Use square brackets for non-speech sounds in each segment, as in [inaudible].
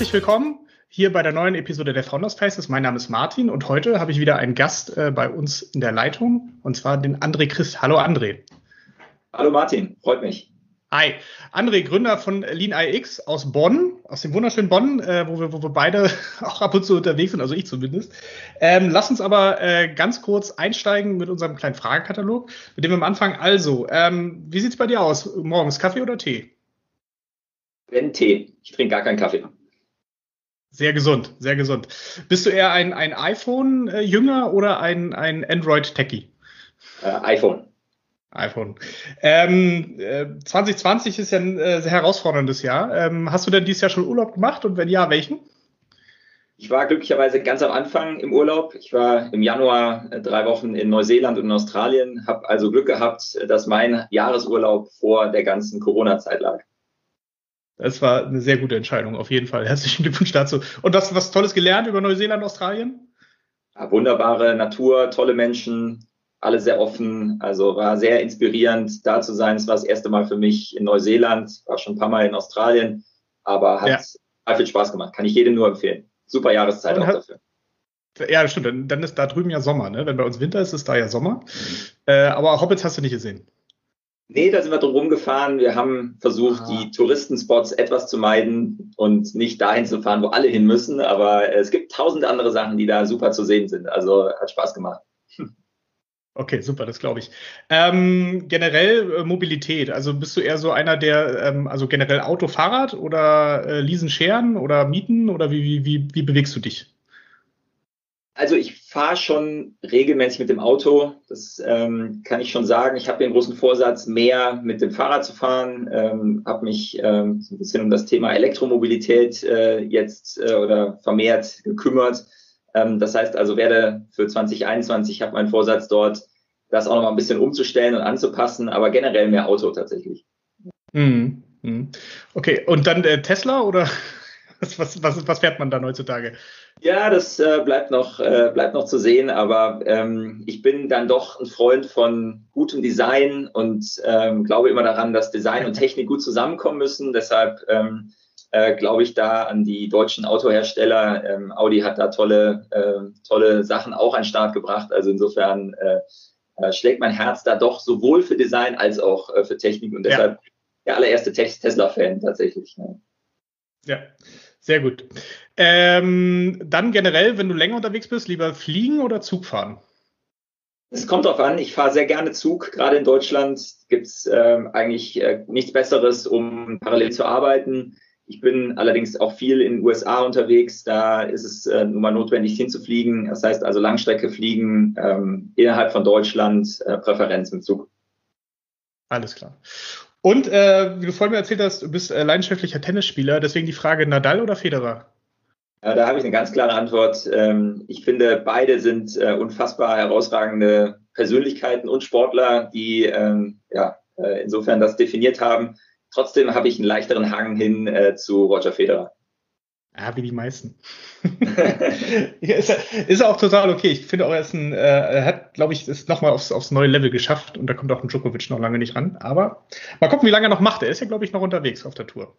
Herzlich willkommen hier bei der neuen Episode der Founders Faces. Mein Name ist Martin und heute habe ich wieder einen Gast äh, bei uns in der Leitung und zwar den André Christ. Hallo André. Hallo Martin, freut mich. Hi, André, Gründer von Lean IX aus Bonn, aus dem wunderschönen Bonn, äh, wo, wir, wo wir beide [laughs] auch ab und zu unterwegs sind, also ich zumindest. Ähm, lass uns aber äh, ganz kurz einsteigen mit unserem kleinen Fragekatalog, mit dem wir am Anfang also, ähm, wie sieht's bei dir aus? Morgens Kaffee oder Tee? Wenn Tee. Ich trinke gar keinen Kaffee. Sehr gesund, sehr gesund. Bist du eher ein, ein iPhone-Jünger oder ein, ein Android-Techie? Äh, iPhone. iPhone. Ähm, äh, 2020 ist ja ein äh, sehr herausforderndes Jahr. Ähm, hast du denn dieses Jahr schon Urlaub gemacht und wenn ja, welchen? Ich war glücklicherweise ganz am Anfang im Urlaub. Ich war im Januar äh, drei Wochen in Neuseeland und in Australien, habe also Glück gehabt, dass mein Jahresurlaub vor der ganzen Corona-Zeit lag. Das war eine sehr gute Entscheidung, auf jeden Fall. Herzlichen Glückwunsch dazu. Und was, was Tolles gelernt über Neuseeland, Australien? Ja, wunderbare Natur, tolle Menschen, alle sehr offen. Also war sehr inspirierend, da zu sein. Es war das erste Mal für mich in Neuseeland, war schon ein paar Mal in Australien, aber hat ja. viel Spaß gemacht. Kann ich jedem nur empfehlen. Super Jahreszeit Und auch dafür. Ja, stimmt. Dann, dann, ist da drüben ja Sommer, ne? Wenn bei uns Winter ist, ist da ja Sommer. Mhm. Äh, aber Hobbits hast du nicht gesehen. Nee, da sind wir drum rumgefahren. Wir haben versucht, ah. die Touristenspots etwas zu meiden und nicht dahin zu fahren, wo alle hin müssen. Aber es gibt tausend andere Sachen, die da super zu sehen sind. Also hat Spaß gemacht. Okay, super, das glaube ich. Ähm, generell äh, Mobilität, also bist du eher so einer, der, ähm, also generell Auto, Fahrrad oder äh, leasen, scheren oder mieten oder wie, wie, wie, wie bewegst du dich? Also ich fahre schon regelmäßig mit dem Auto, das ähm, kann ich schon sagen. Ich habe den großen Vorsatz, mehr mit dem Fahrrad zu fahren, ähm, habe mich ähm, so ein bisschen um das Thema Elektromobilität äh, jetzt äh, oder vermehrt gekümmert. Ähm, das heißt also, werde für 2021, ich habe meinen Vorsatz dort, das auch noch mal ein bisschen umzustellen und anzupassen, aber generell mehr Auto tatsächlich. Mhm. Okay, und dann äh, Tesla oder was, [laughs] was, was, was fährt man dann heutzutage? Ja, das äh, bleibt, noch, äh, bleibt noch zu sehen, aber ähm, ich bin dann doch ein Freund von gutem Design und ähm, glaube immer daran, dass Design und Technik gut zusammenkommen müssen. Deshalb ähm, äh, glaube ich da an die deutschen Autohersteller. Ähm, Audi hat da tolle, äh, tolle Sachen auch an den Start gebracht. Also insofern äh, äh, schlägt mein Herz da doch sowohl für Design als auch äh, für Technik und deshalb ja. der allererste Tesla-Fan tatsächlich. Ja. ja. Sehr gut. Ähm, dann generell, wenn du länger unterwegs bist, lieber fliegen oder Zug fahren? Es kommt drauf an. Ich fahre sehr gerne Zug. Gerade in Deutschland gibt es ähm, eigentlich äh, nichts Besseres, um parallel zu arbeiten. Ich bin allerdings auch viel in den USA unterwegs. Da ist es äh, nun mal notwendig hinzufliegen. Das heißt also Langstrecke fliegen ähm, innerhalb von Deutschland, äh, Präferenz im Zug. Alles klar. Und äh, wie du vorhin mir erzählt hast, du bist äh, leidenschaftlicher Tennisspieler, deswegen die Frage Nadal oder Federer? Ja, da habe ich eine ganz klare Antwort. Ähm, ich finde, beide sind äh, unfassbar herausragende Persönlichkeiten und Sportler, die ähm, ja, äh, insofern das definiert haben. Trotzdem habe ich einen leichteren Hang hin äh, zu Roger Federer. Ja, wie die meisten. [laughs] ja, ist, ist auch total okay. Ich finde auch, er ist ein, äh, er hat, glaube ich, ist nochmal aufs, aufs neue Level geschafft und da kommt auch ein Djokovic noch lange nicht ran. Aber mal gucken, wie lange er noch macht. Er ist ja, glaube ich, noch unterwegs auf der Tour.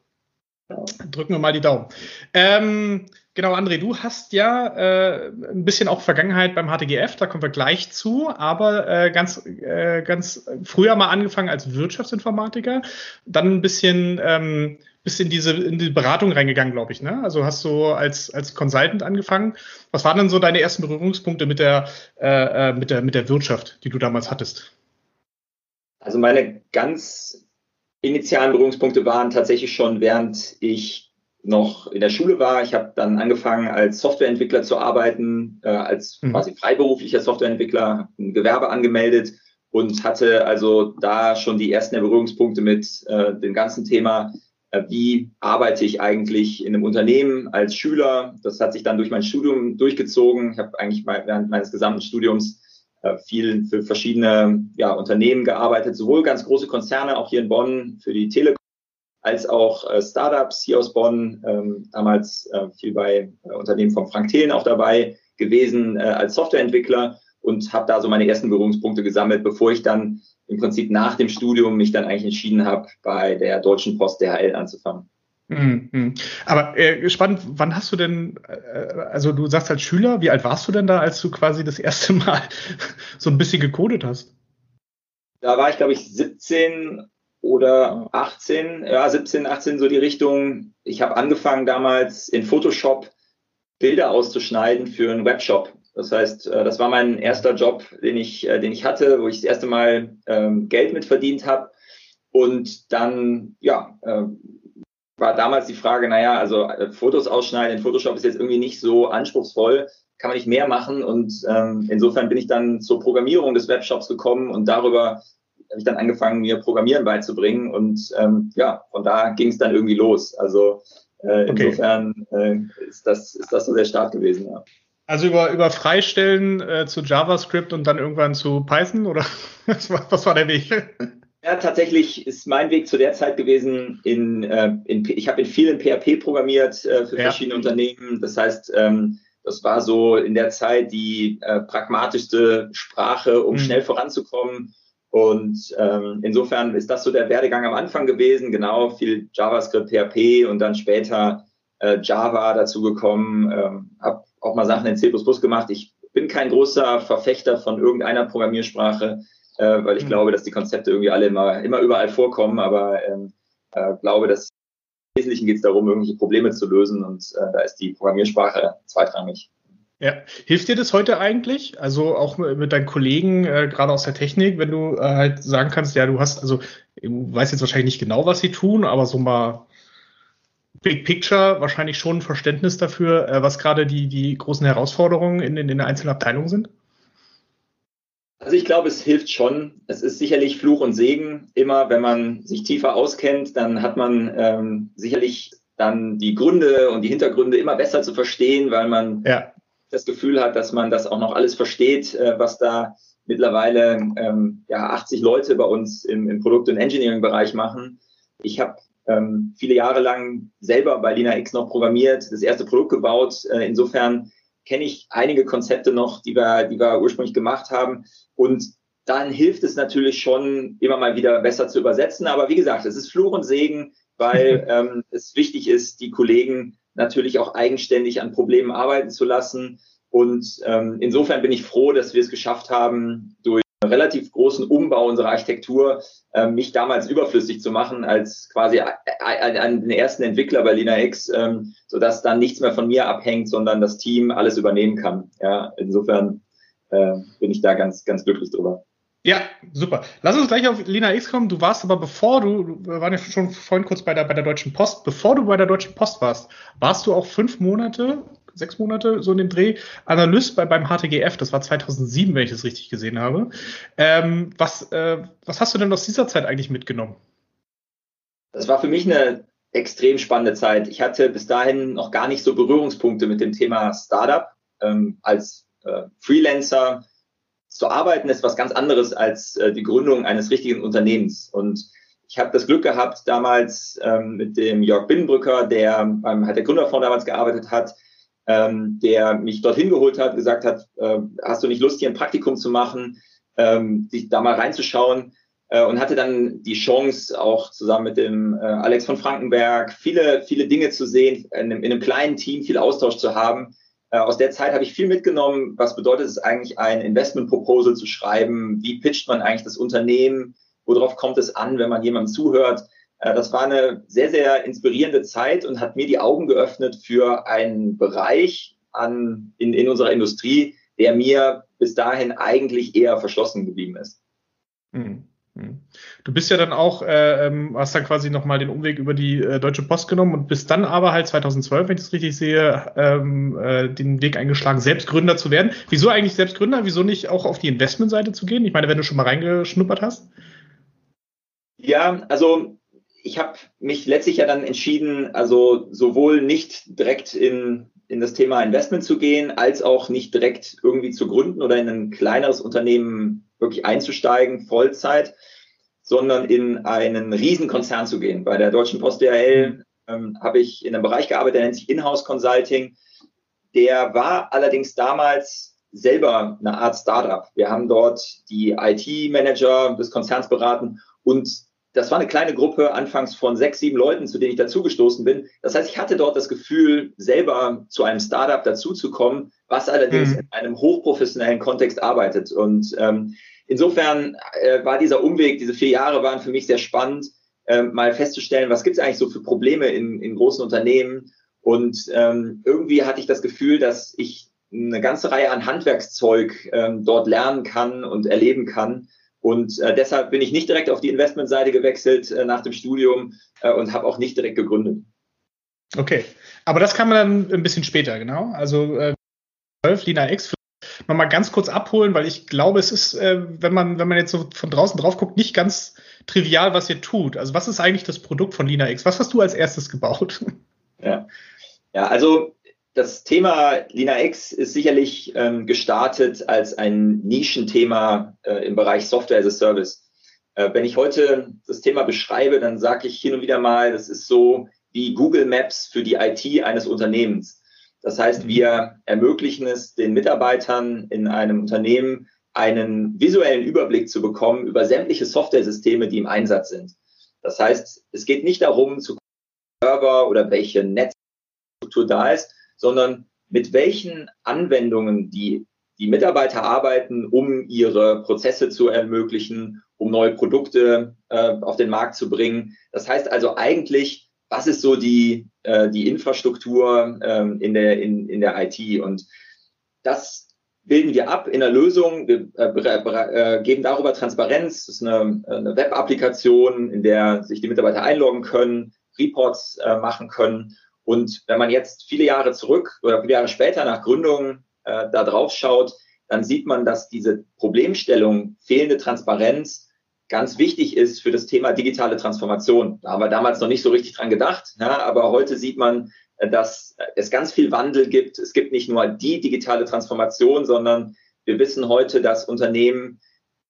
Drücken wir mal die Daumen. Ähm, genau, André, du hast ja äh, ein bisschen auch Vergangenheit beim HTGF, da kommen wir gleich zu, aber äh, ganz, äh, ganz früher mal angefangen als Wirtschaftsinformatiker, dann ein bisschen ähm, bist in diese, in die Beratung reingegangen, glaube ich, ne? Also hast du als, als Consultant angefangen. Was waren denn so deine ersten Berührungspunkte mit der, äh, äh, mit der, mit der Wirtschaft, die du damals hattest? Also meine ganz initialen Berührungspunkte waren tatsächlich schon, während ich noch in der Schule war. Ich habe dann angefangen, als Softwareentwickler zu arbeiten, äh, als mhm. quasi freiberuflicher Softwareentwickler, ein Gewerbe angemeldet und hatte also da schon die ersten Berührungspunkte mit äh, dem ganzen Thema äh, wie arbeite ich eigentlich in einem Unternehmen als Schüler. Das hat sich dann durch mein Studium durchgezogen. Ich habe eigentlich während meines gesamten Studiums äh, viel für verschiedene ja, Unternehmen gearbeitet, sowohl ganz große Konzerne, auch hier in Bonn für die Telekom, als auch äh, Startups hier aus Bonn, ähm, damals äh, viel bei äh, Unternehmen von Frank Thelen auch dabei gewesen äh, als Softwareentwickler und habe da so meine ersten Berührungspunkte gesammelt, bevor ich dann im Prinzip nach dem Studium mich dann eigentlich entschieden habe, bei der Deutschen Post DHL anzufangen. Mhm. Aber äh, spannend, wann hast du denn, äh, also du sagst als Schüler, wie alt warst du denn da, als du quasi das erste Mal [laughs] so ein bisschen gecodet hast? Da war ich, glaube ich, 17 oder 18, ja, 17, 18 so die Richtung. Ich habe angefangen damals in Photoshop Bilder auszuschneiden für einen Webshop. Das heißt, äh, das war mein erster Job, den ich, äh, den ich hatte, wo ich das erste Mal ähm, Geld mit verdient habe. Und dann, ja, äh, war damals die Frage, naja, also äh, Fotos ausschneiden in Photoshop ist jetzt irgendwie nicht so anspruchsvoll, kann man nicht mehr machen. Und ähm, insofern bin ich dann zur Programmierung des Webshops gekommen und darüber habe ich dann angefangen, mir Programmieren beizubringen. Und ähm, ja, von da ging es dann irgendwie los. Also äh, okay. insofern äh, ist, das, ist das so der Start gewesen, ja. Also über, über Freistellen äh, zu JavaScript und dann irgendwann zu Python oder [laughs] was war, was war der Weg? [laughs] Ja, tatsächlich ist mein Weg zu der Zeit gewesen, in, äh, in ich habe in vielen PHP programmiert äh, für ja. verschiedene Unternehmen. Das heißt, ähm, das war so in der Zeit die äh, pragmatischste Sprache, um mhm. schnell voranzukommen. Und ähm, insofern ist das so der Werdegang am Anfang gewesen, genau, viel JavaScript, PHP und dann später äh, Java dazu gekommen, ähm, habe auch mal Sachen in C++ gemacht. Ich bin kein großer Verfechter von irgendeiner Programmiersprache äh, weil ich mhm. glaube, dass die Konzepte irgendwie alle immer, immer überall vorkommen, aber ähm, äh, glaube, dass im Wesentlichen geht es darum, irgendwelche Probleme zu lösen und äh, da ist die Programmiersprache zweitrangig. Ja, hilft dir das heute eigentlich? Also auch mit deinen Kollegen, äh, gerade aus der Technik, wenn du äh, halt sagen kannst, ja, du hast, also du weißt jetzt wahrscheinlich nicht genau, was sie tun, aber so mal Big Picture wahrscheinlich schon ein Verständnis dafür, äh, was gerade die, die großen Herausforderungen in, in den einzelnen Abteilungen sind? Also ich glaube, es hilft schon. Es ist sicherlich Fluch und Segen. Immer wenn man sich tiefer auskennt, dann hat man ähm, sicherlich dann die Gründe und die Hintergründe immer besser zu verstehen, weil man ja. Das Gefühl hat, dass man das auch noch alles versteht, äh, was da mittlerweile ähm, ja 80 Leute bei uns im, im Produkt- und Engineering-Bereich machen. Ich habe ähm, viele Jahre lang selber bei Lina X noch programmiert, das erste Produkt gebaut. Äh, insofern kenne ich einige Konzepte noch, die wir, die wir ursprünglich gemacht haben. Und dann hilft es natürlich schon, immer mal wieder besser zu übersetzen. Aber wie gesagt, es ist Fluch und Segen, weil [laughs] ähm, es wichtig ist, die Kollegen natürlich auch eigenständig an Problemen arbeiten zu lassen. Und ähm, insofern bin ich froh, dass wir es geschafft haben, durch relativ großen Umbau unserer Architektur äh, mich damals überflüssig zu machen als quasi den ersten Entwickler bei LinaX, ähm, sodass dann nichts mehr von mir abhängt, sondern das Team alles übernehmen kann. Ja, insofern äh, bin ich da ganz, ganz glücklich drüber. Ja, super. Lass uns gleich auf Lina X kommen. Du warst aber bevor du, wir waren ja schon vorhin kurz bei der, bei der Deutschen Post, bevor du bei der Deutschen Post warst, warst du auch fünf Monate sechs Monate so in dem Dreh, Analyst bei, beim HTGF, das war 2007, wenn ich das richtig gesehen habe. Ähm, was, äh, was hast du denn aus dieser Zeit eigentlich mitgenommen? Das war für mich eine extrem spannende Zeit. Ich hatte bis dahin noch gar nicht so Berührungspunkte mit dem Thema Startup. Ähm, als äh, Freelancer zu arbeiten ist was ganz anderes als äh, die Gründung eines richtigen Unternehmens. Und ich habe das Glück gehabt, damals ähm, mit dem Jörg Binnenbrücker, der beim hat der Gründerfonds damals gearbeitet hat, ähm, der mich dorthin geholt hat, gesagt hat, äh, hast du nicht Lust, hier ein Praktikum zu machen, ähm, sich da mal reinzuschauen äh, und hatte dann die Chance, auch zusammen mit dem äh, Alex von Frankenberg viele, viele Dinge zu sehen, in einem, in einem kleinen Team viel Austausch zu haben. Äh, aus der Zeit habe ich viel mitgenommen. Was bedeutet es eigentlich, ein Investment Proposal zu schreiben? Wie pitcht man eigentlich das Unternehmen? Worauf kommt es an, wenn man jemandem zuhört? Äh, das war eine sehr, sehr inspirierende Zeit und hat mir die Augen geöffnet für einen Bereich an, in, in unserer Industrie, der mir bis dahin eigentlich eher verschlossen geblieben ist. Mhm. Mhm. Du bist ja dann auch, äh, ähm, hast dann quasi nochmal den Umweg über die äh, Deutsche Post genommen und bist dann aber halt 2012, wenn ich das richtig sehe, ähm, äh, den Weg eingeschlagen, Selbstgründer zu werden. Wieso eigentlich Selbstgründer? Wieso nicht auch auf die Investmentseite zu gehen? Ich meine, wenn du schon mal reingeschnuppert hast. Ja, also ich habe mich letztlich ja dann entschieden, also sowohl nicht direkt in, in das Thema Investment zu gehen, als auch nicht direkt irgendwie zu gründen oder in ein kleineres Unternehmen wirklich einzusteigen, Vollzeit, sondern in einen Riesenkonzern zu gehen. Bei der Deutschen Post DHL ähm, habe ich in einem Bereich gearbeitet, der nennt sich Inhouse Consulting. Der war allerdings damals selber eine Art Startup. Wir haben dort die IT-Manager des Konzerns beraten und das war eine kleine Gruppe, anfangs von sechs, sieben Leuten, zu denen ich dazugestoßen bin. Das heißt, ich hatte dort das Gefühl, selber zu einem Startup dazuzukommen, was allerdings mhm. in einem hochprofessionellen Kontext arbeitet. Und ähm, insofern äh, war dieser Umweg, diese vier Jahre waren für mich sehr spannend, äh, mal festzustellen, was gibt es eigentlich so für Probleme in, in großen Unternehmen. Und ähm, irgendwie hatte ich das Gefühl, dass ich eine ganze Reihe an Handwerkszeug ähm, dort lernen kann und erleben kann und äh, deshalb bin ich nicht direkt auf die Investmentseite gewechselt äh, nach dem Studium äh, und habe auch nicht direkt gegründet. Okay, aber das kann man dann ein bisschen später, genau. Also äh, 12, Lina X, nochmal ganz kurz abholen, weil ich glaube, es ist, äh, wenn man, wenn man jetzt so von draußen drauf guckt, nicht ganz trivial, was ihr tut. Also was ist eigentlich das Produkt von Lina X? Was hast du als erstes gebaut? Ja, ja also das Thema LinaX ist sicherlich ähm, gestartet als ein Nischenthema äh, im Bereich Software as a Service. Äh, wenn ich heute das Thema beschreibe, dann sage ich hin und wieder mal, das ist so wie Google Maps für die IT eines Unternehmens. Das heißt, wir ermöglichen es den Mitarbeitern in einem Unternehmen, einen visuellen Überblick zu bekommen über sämtliche Softwaresysteme, die im Einsatz sind. Das heißt, es geht nicht darum, zu Server oder welche Netzstruktur da ist, sondern mit welchen Anwendungen die, die Mitarbeiter arbeiten, um ihre Prozesse zu ermöglichen, um neue Produkte äh, auf den Markt zu bringen. Das heißt also eigentlich, was ist so die, äh, die Infrastruktur ähm, in, der, in, in der IT? Und das bilden wir ab in der Lösung. Wir äh, äh, geben darüber Transparenz. Das ist eine, eine Web-Applikation, in der sich die Mitarbeiter einloggen können, Reports äh, machen können und wenn man jetzt viele Jahre zurück oder viele Jahre später nach Gründung äh, da drauf schaut, dann sieht man, dass diese Problemstellung fehlende Transparenz ganz wichtig ist für das Thema digitale Transformation. Da haben wir damals noch nicht so richtig dran gedacht, ja, aber heute sieht man, äh, dass es ganz viel Wandel gibt. Es gibt nicht nur die digitale Transformation, sondern wir wissen heute, dass Unternehmen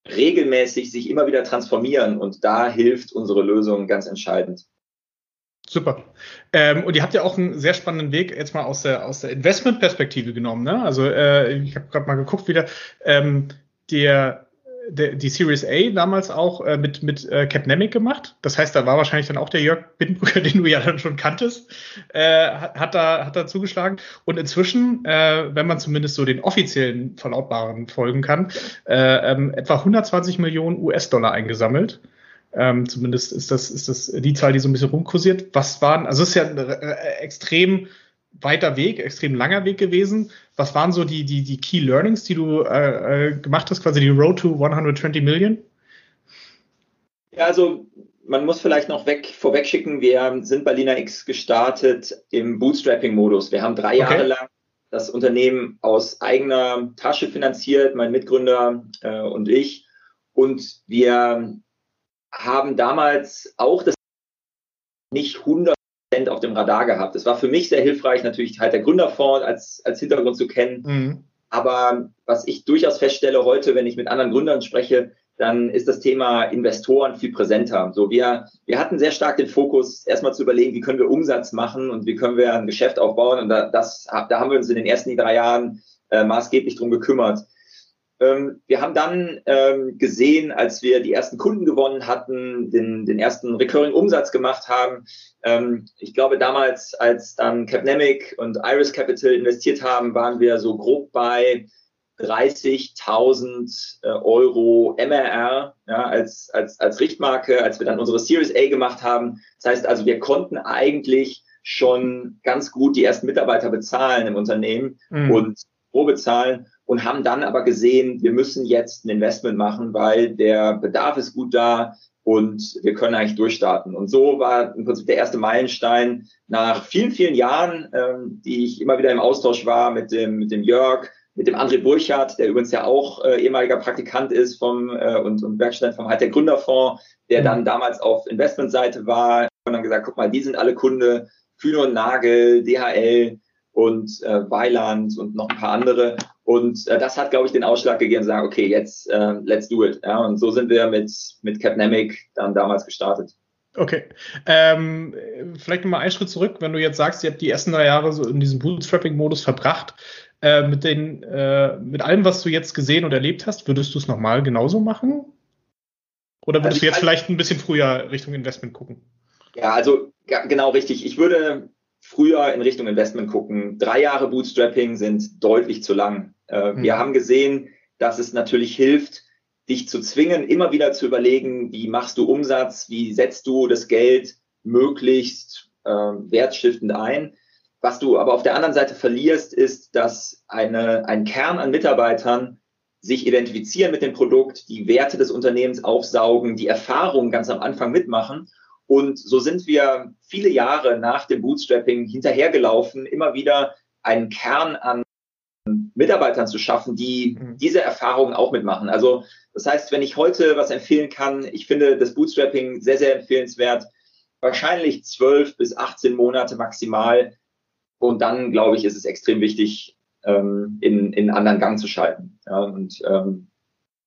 regelmäßig sich immer wieder transformieren und da hilft unsere Lösung ganz entscheidend. Super. Ähm, und ihr habt ja auch einen sehr spannenden Weg jetzt mal aus der, aus der Investmentperspektive genommen. Ne? Also äh, ich habe gerade mal geguckt wieder, ähm, der, der, die Series A damals auch äh, mit, mit äh, Capnemic gemacht. Das heißt, da war wahrscheinlich dann auch der Jörg Bittenbrücker, [laughs] den du ja dann schon kanntest, äh, hat, da, hat da zugeschlagen. Und inzwischen, äh, wenn man zumindest so den offiziellen Verlautbaren folgen kann, äh, ähm, etwa 120 Millionen US-Dollar eingesammelt. Ähm, zumindest ist das, ist das die Zahl, die so ein bisschen rumkursiert. Was waren, also es ist ja ein äh, extrem weiter Weg, extrem langer Weg gewesen. Was waren so die, die, die Key Learnings, die du äh, äh gemacht hast, quasi die Road to 120 Million? Ja, also man muss vielleicht noch weg, vorweg schicken, wir sind bei Lina X gestartet im Bootstrapping-Modus. Wir haben drei okay. Jahre lang das Unternehmen aus eigener Tasche finanziert, mein Mitgründer äh, und ich. Und wir haben damals auch das nicht 100% auf dem Radar gehabt. Es war für mich sehr hilfreich, natürlich halt der Gründerfonds als, als Hintergrund zu kennen. Mhm. Aber was ich durchaus feststelle heute, wenn ich mit anderen Gründern spreche, dann ist das Thema Investoren viel präsenter. So, wir, wir hatten sehr stark den Fokus, erstmal zu überlegen, wie können wir Umsatz machen und wie können wir ein Geschäft aufbauen. Und da, das, da haben wir uns in den ersten drei Jahren äh, maßgeblich drum gekümmert. Ähm, wir haben dann ähm, gesehen, als wir die ersten Kunden gewonnen hatten, den, den ersten Recurring-Umsatz gemacht haben. Ähm, ich glaube, damals, als dann Capnemic und Iris Capital investiert haben, waren wir so grob bei 30.000 äh, Euro MRR ja, als, als, als Richtmarke, als wir dann unsere Series A gemacht haben. Das heißt also, wir konnten eigentlich schon ganz gut die ersten Mitarbeiter bezahlen im Unternehmen mhm. und pro bezahlen und haben dann aber gesehen, wir müssen jetzt ein Investment machen, weil der Bedarf ist gut da und wir können eigentlich durchstarten. Und so war im Prinzip der erste Meilenstein nach vielen, vielen Jahren, ähm, die ich immer wieder im Austausch war mit dem, mit dem Jörg, mit dem André Burchardt, der übrigens ja auch äh, ehemaliger Praktikant ist vom äh, und, und Werkstudent vom halt der Gründerfonds, der mhm. dann damals auf Investmentseite war und dann gesagt, guck mal, die sind alle Kunde, Kühne und Nagel, DHL und äh, Weiland und noch ein paar andere. Und äh, das hat, glaube ich, den Ausschlag gegeben, sagen, okay, jetzt äh, let's do it. Ja, und so sind wir mit, mit Capnemic dann damals gestartet. Okay. Ähm, vielleicht nochmal einen Schritt zurück, wenn du jetzt sagst, ihr habt die ersten drei Jahre so in diesem Bootstrapping-Modus verbracht. Äh, mit, den, äh, mit allem, was du jetzt gesehen und erlebt hast, würdest du es nochmal genauso machen? Oder würdest also du jetzt vielleicht ein bisschen früher Richtung Investment gucken? Ja, also genau richtig. Ich würde früher in Richtung Investment gucken. Drei Jahre Bootstrapping sind deutlich zu lang. Äh, mhm. Wir haben gesehen, dass es natürlich hilft, dich zu zwingen, immer wieder zu überlegen, wie machst du Umsatz, wie setzt du das Geld möglichst äh, wertstiftend ein. Was du aber auf der anderen Seite verlierst, ist, dass eine, ein Kern an Mitarbeitern sich identifizieren mit dem Produkt, die Werte des Unternehmens aufsaugen, die Erfahrungen ganz am Anfang mitmachen. Und so sind wir viele Jahre nach dem Bootstrapping hinterhergelaufen, immer wieder einen Kern an Mitarbeitern zu schaffen, die mhm. diese Erfahrungen auch mitmachen. Also das heißt, wenn ich heute was empfehlen kann, ich finde das Bootstrapping sehr, sehr empfehlenswert. Wahrscheinlich zwölf bis 18 Monate maximal. Und dann, glaube ich, ist es extrem wichtig, ähm, in, in anderen Gang zu schalten. Ja, und ähm,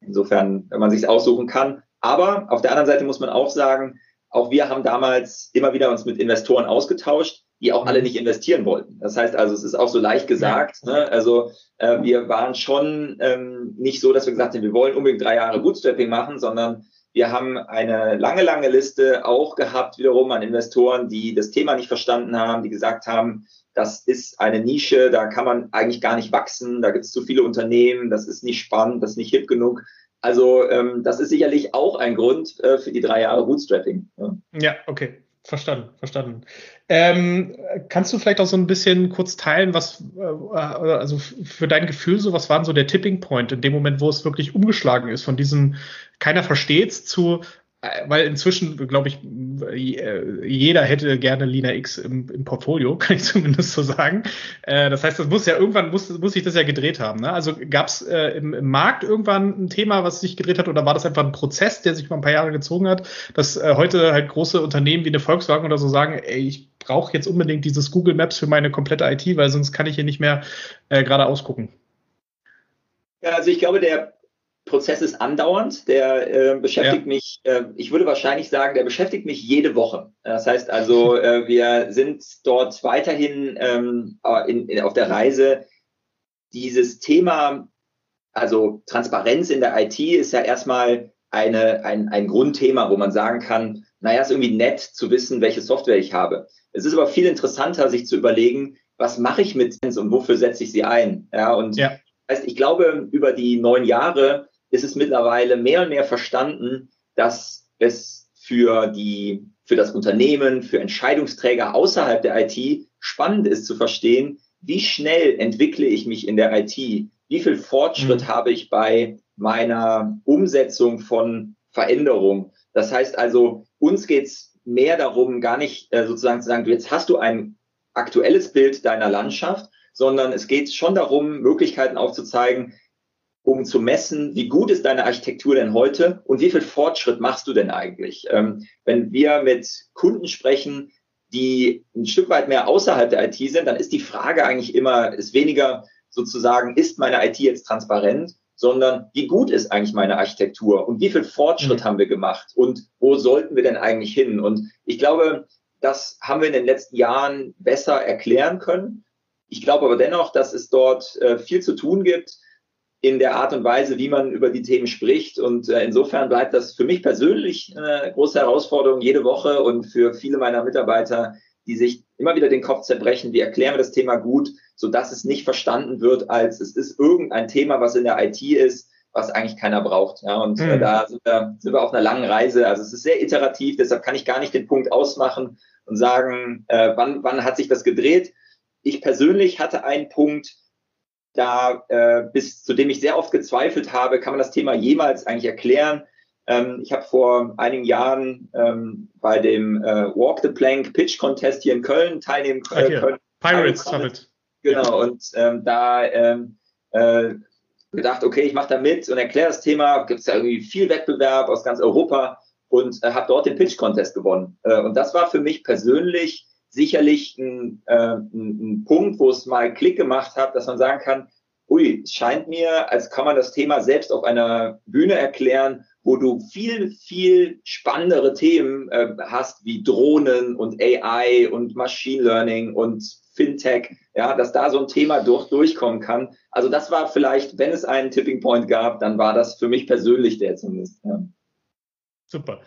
insofern, wenn man sich aussuchen kann. Aber auf der anderen Seite muss man auch sagen, auch wir haben damals immer wieder uns mit Investoren ausgetauscht, die auch alle mhm. nicht investieren wollten. Das heißt also, es ist auch so leicht gesagt. Ne? Also äh, wir waren schon ähm, nicht so, dass wir gesagt haben, wir wollen unbedingt drei Jahre Bootstrapping machen, sondern wir haben eine lange, lange Liste auch gehabt, wiederum an Investoren, die das Thema nicht verstanden haben, die gesagt haben, das ist eine Nische, da kann man eigentlich gar nicht wachsen, da gibt es zu viele Unternehmen, das ist nicht spannend, das ist nicht hip genug. Also ähm, das ist sicherlich auch ein Grund äh, für die drei Jahre Bootstrapping. Ja, ja okay. Verstanden, verstanden. Ähm, kannst du vielleicht auch so ein bisschen kurz teilen, was, äh, also für dein Gefühl so, was war denn so der Tipping Point in dem Moment, wo es wirklich umgeschlagen ist von diesem keiner versteht's zu äh, weil inzwischen, glaube ich, äh, jeder hätte gerne Lina X im, im, Portfolio, [laughs] kann ich zumindest so sagen. Äh, das heißt, das muss ja irgendwann, muss, muss sich das ja gedreht haben. Ne? Also gab es äh, im, im, Markt irgendwann ein Thema, was sich gedreht hat, oder war das einfach ein Prozess, der sich mal ein paar Jahre gezogen hat, dass äh, heute halt große Unternehmen wie eine Volkswagen oder so sagen, ey, ich brauche jetzt unbedingt dieses Google Maps für meine komplette IT, weil sonst kann ich hier nicht mehr äh, gerade ausgucken. Ja, also ich glaube, der Prozess ist andauernd, der äh, beschäftigt ja. mich, äh, ich würde wahrscheinlich sagen, der beschäftigt mich jede Woche. Das heißt also, [laughs] äh, wir sind dort weiterhin ähm, in, in, auf der Reise. Dieses Thema, also Transparenz in der IT ist ja erstmal eine, ein, ein Grundthema, wo man sagen kann, naja, ist irgendwie nett zu wissen, welche Software ich habe. Es ist aber viel interessanter, sich zu überlegen, was mache ich mit und wofür setze ich sie ein? Ja, und ja. heißt, ich glaube, über die neun Jahre ist es mittlerweile mehr und mehr verstanden, dass es für die, für das Unternehmen, für Entscheidungsträger außerhalb der IT spannend ist zu verstehen, wie schnell entwickle ich mich in der IT? Wie viel Fortschritt mhm. habe ich bei meiner Umsetzung von Veränderung? Das heißt also, uns geht es mehr darum, gar nicht äh, sozusagen zu sagen, jetzt hast du ein aktuelles Bild deiner Landschaft, sondern es geht schon darum, Möglichkeiten aufzuzeigen, um zu messen, wie gut ist deine Architektur denn heute und wie viel Fortschritt machst du denn eigentlich? Ähm, wenn wir mit Kunden sprechen, die ein Stück weit mehr außerhalb der IT sind, dann ist die Frage eigentlich immer, ist weniger sozusagen, ist meine IT jetzt transparent, sondern wie gut ist eigentlich meine Architektur und wie viel Fortschritt mhm. haben wir gemacht und wo sollten wir denn eigentlich hin? Und ich glaube, das haben wir in den letzten Jahren besser erklären können. Ich glaube aber dennoch, dass es dort äh, viel zu tun gibt, in der Art und Weise, wie man über die Themen spricht. Und äh, insofern bleibt das für mich persönlich eine große Herausforderung jede Woche und für viele meiner Mitarbeiter, die sich immer wieder den Kopf zerbrechen, wie erklären wir das Thema gut, so dass es nicht verstanden wird, als es ist irgendein Thema, was in der IT ist, was eigentlich keiner braucht. Ja, und mhm. da sind wir, sind wir auf einer langen Reise. Also es ist sehr iterativ, deshalb kann ich gar nicht den Punkt ausmachen und sagen, äh, wann, wann hat sich das gedreht. Ich persönlich hatte einen Punkt, da äh, bis zu dem ich sehr oft gezweifelt habe, kann man das Thema jemals eigentlich erklären. Ähm, ich habe vor einigen Jahren ähm, bei dem äh, Walk the Plank Pitch Contest hier in Köln teilnehmen äh, können. Pirates Summit. Genau, ja. und ähm, da ähm, äh, gedacht, okay, ich mache da mit und erkläre das Thema. Gibt es ja irgendwie viel Wettbewerb aus ganz Europa und äh, habe dort den Pitch Contest gewonnen. Äh, und das war für mich persönlich sicherlich ein, äh, ein, Punkt, wo es mal Klick gemacht hat, dass man sagen kann, ui, es scheint mir, als kann man das Thema selbst auf einer Bühne erklären, wo du viel, viel spannendere Themen äh, hast, wie Drohnen und AI und Machine Learning und Fintech, ja, dass da so ein Thema durch, durchkommen kann. Also das war vielleicht, wenn es einen Tipping Point gab, dann war das für mich persönlich der zumindest. Ja. Super.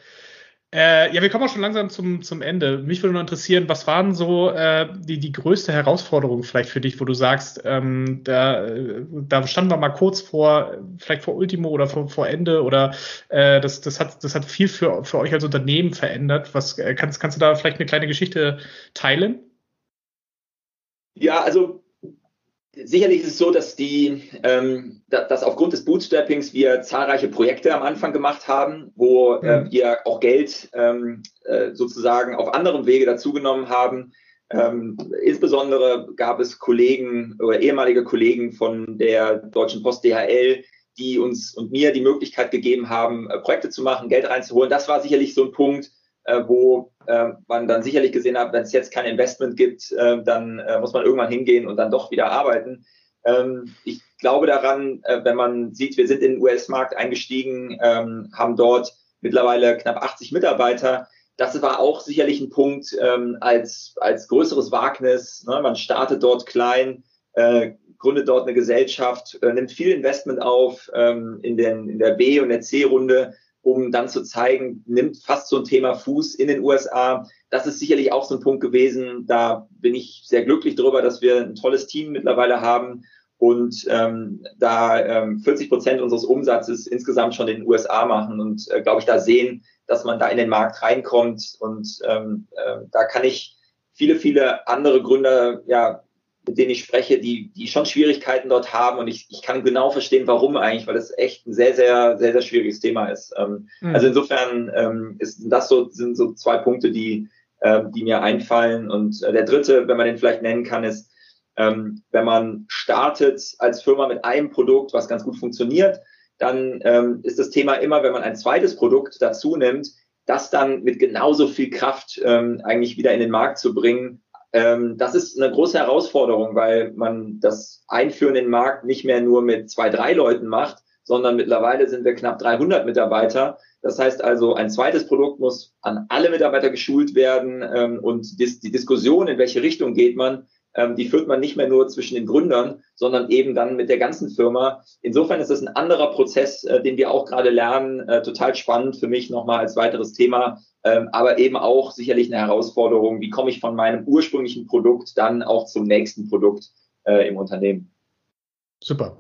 Äh, ja, wir kommen auch schon langsam zum, zum Ende. Mich würde nur interessieren, was waren so äh, die, die größte Herausforderung vielleicht für dich, wo du sagst, ähm, da, da standen wir mal kurz vor, vielleicht vor Ultimo oder vor, vor Ende oder äh, das, das, hat, das hat viel für, für euch als Unternehmen verändert. Was äh, kannst, kannst du da vielleicht eine kleine Geschichte teilen? Ja, also Sicherlich ist es so, dass die, ähm, dass aufgrund des Bootstrappings wir zahlreiche Projekte am Anfang gemacht haben, wo äh, mhm. wir auch Geld ähm, äh, sozusagen auf anderem Wege dazugenommen haben. Ähm, insbesondere gab es Kollegen oder ehemalige Kollegen von der Deutschen Post DHL, die uns und mir die Möglichkeit gegeben haben, äh, Projekte zu machen, Geld reinzuholen. Das war sicherlich so ein Punkt, äh, wo äh, man dann sicherlich gesehen hat, wenn es jetzt kein Investment gibt, äh, dann muss man irgendwann hingehen und dann doch wieder arbeiten. Ähm, ich glaube daran, äh, wenn man sieht, wir sind in den US-Markt eingestiegen, ähm, haben dort mittlerweile knapp 80 Mitarbeiter. Das war auch sicherlich ein Punkt ähm, als, als größeres Wagnis. Ne? Man startet dort klein, äh, gründet dort eine Gesellschaft, äh, nimmt viel Investment auf ähm, in, den, in der B- und der C-Runde, um dann zu zeigen, nimmt fast so ein Thema Fuß in den USA. Das ist sicherlich auch so ein Punkt gewesen. Da bin ich sehr glücklich darüber, dass wir ein tolles Team mittlerweile haben und ähm, da ähm, 40 Prozent unseres Umsatzes insgesamt schon in den USA machen und äh, glaube ich da sehen, dass man da in den Markt reinkommt und ähm, äh, da kann ich viele, viele andere Gründer ja mit denen ich spreche, die, die schon Schwierigkeiten dort haben und ich, ich kann genau verstehen, warum eigentlich, weil es echt ein sehr, sehr, sehr, sehr schwieriges Thema ist. Ähm, mhm. Also insofern ähm, ist das so, sind so zwei Punkte, die, äh, die mir einfallen. Und äh, der dritte, wenn man den vielleicht nennen kann, ist, ähm, wenn man startet als Firma mit einem Produkt, was ganz gut funktioniert, dann ähm, ist das Thema immer, wenn man ein zweites Produkt dazu nimmt, das dann mit genauso viel Kraft ähm, eigentlich wieder in den Markt zu bringen, ähm, das ist eine große Herausforderung, weil man das Einführen in den Markt nicht mehr nur mit zwei, drei Leuten macht, sondern mittlerweile sind wir knapp 300 Mitarbeiter. Das heißt also, ein zweites Produkt muss an alle Mitarbeiter geschult werden ähm, und die Diskussion, in welche Richtung geht man, ähm, die führt man nicht mehr nur zwischen den Gründern, sondern eben dann mit der ganzen Firma. Insofern ist das ein anderer Prozess, äh, den wir auch gerade lernen, äh, total spannend für mich nochmal als weiteres Thema, ähm, aber eben auch sicherlich eine Herausforderung, wie komme ich von meinem ursprünglichen Produkt dann auch zum nächsten Produkt äh, im Unternehmen. Super.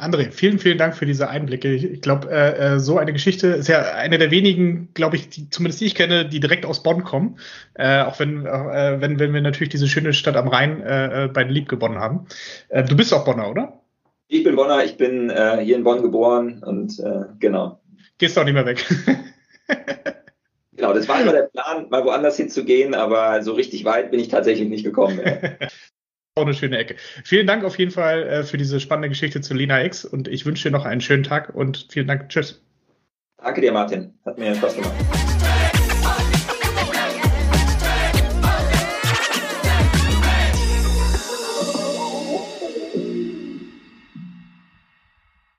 André, vielen, vielen Dank für diese Einblicke. Ich glaube, äh, äh, so eine Geschichte ist ja eine der wenigen, glaube ich, die, zumindest die ich kenne, die direkt aus Bonn kommen. Äh, auch wenn, äh, wenn, wenn wir natürlich diese schöne Stadt am Rhein äh, äh, bei den Lieb gewonnen haben. Äh, du bist auch Bonner, oder? Ich bin Bonner, ich bin äh, hier in Bonn geboren und äh, genau. Gehst auch nicht mehr weg. [laughs] genau, das war immer der Plan, mal woanders hinzugehen, aber so richtig weit bin ich tatsächlich nicht gekommen. [laughs] auch eine schöne Ecke. Vielen Dank auf jeden Fall äh, für diese spannende Geschichte zu Lina X und ich wünsche dir noch einen schönen Tag und vielen Dank. Tschüss. Danke dir, Martin. Hat mir Spaß gemacht.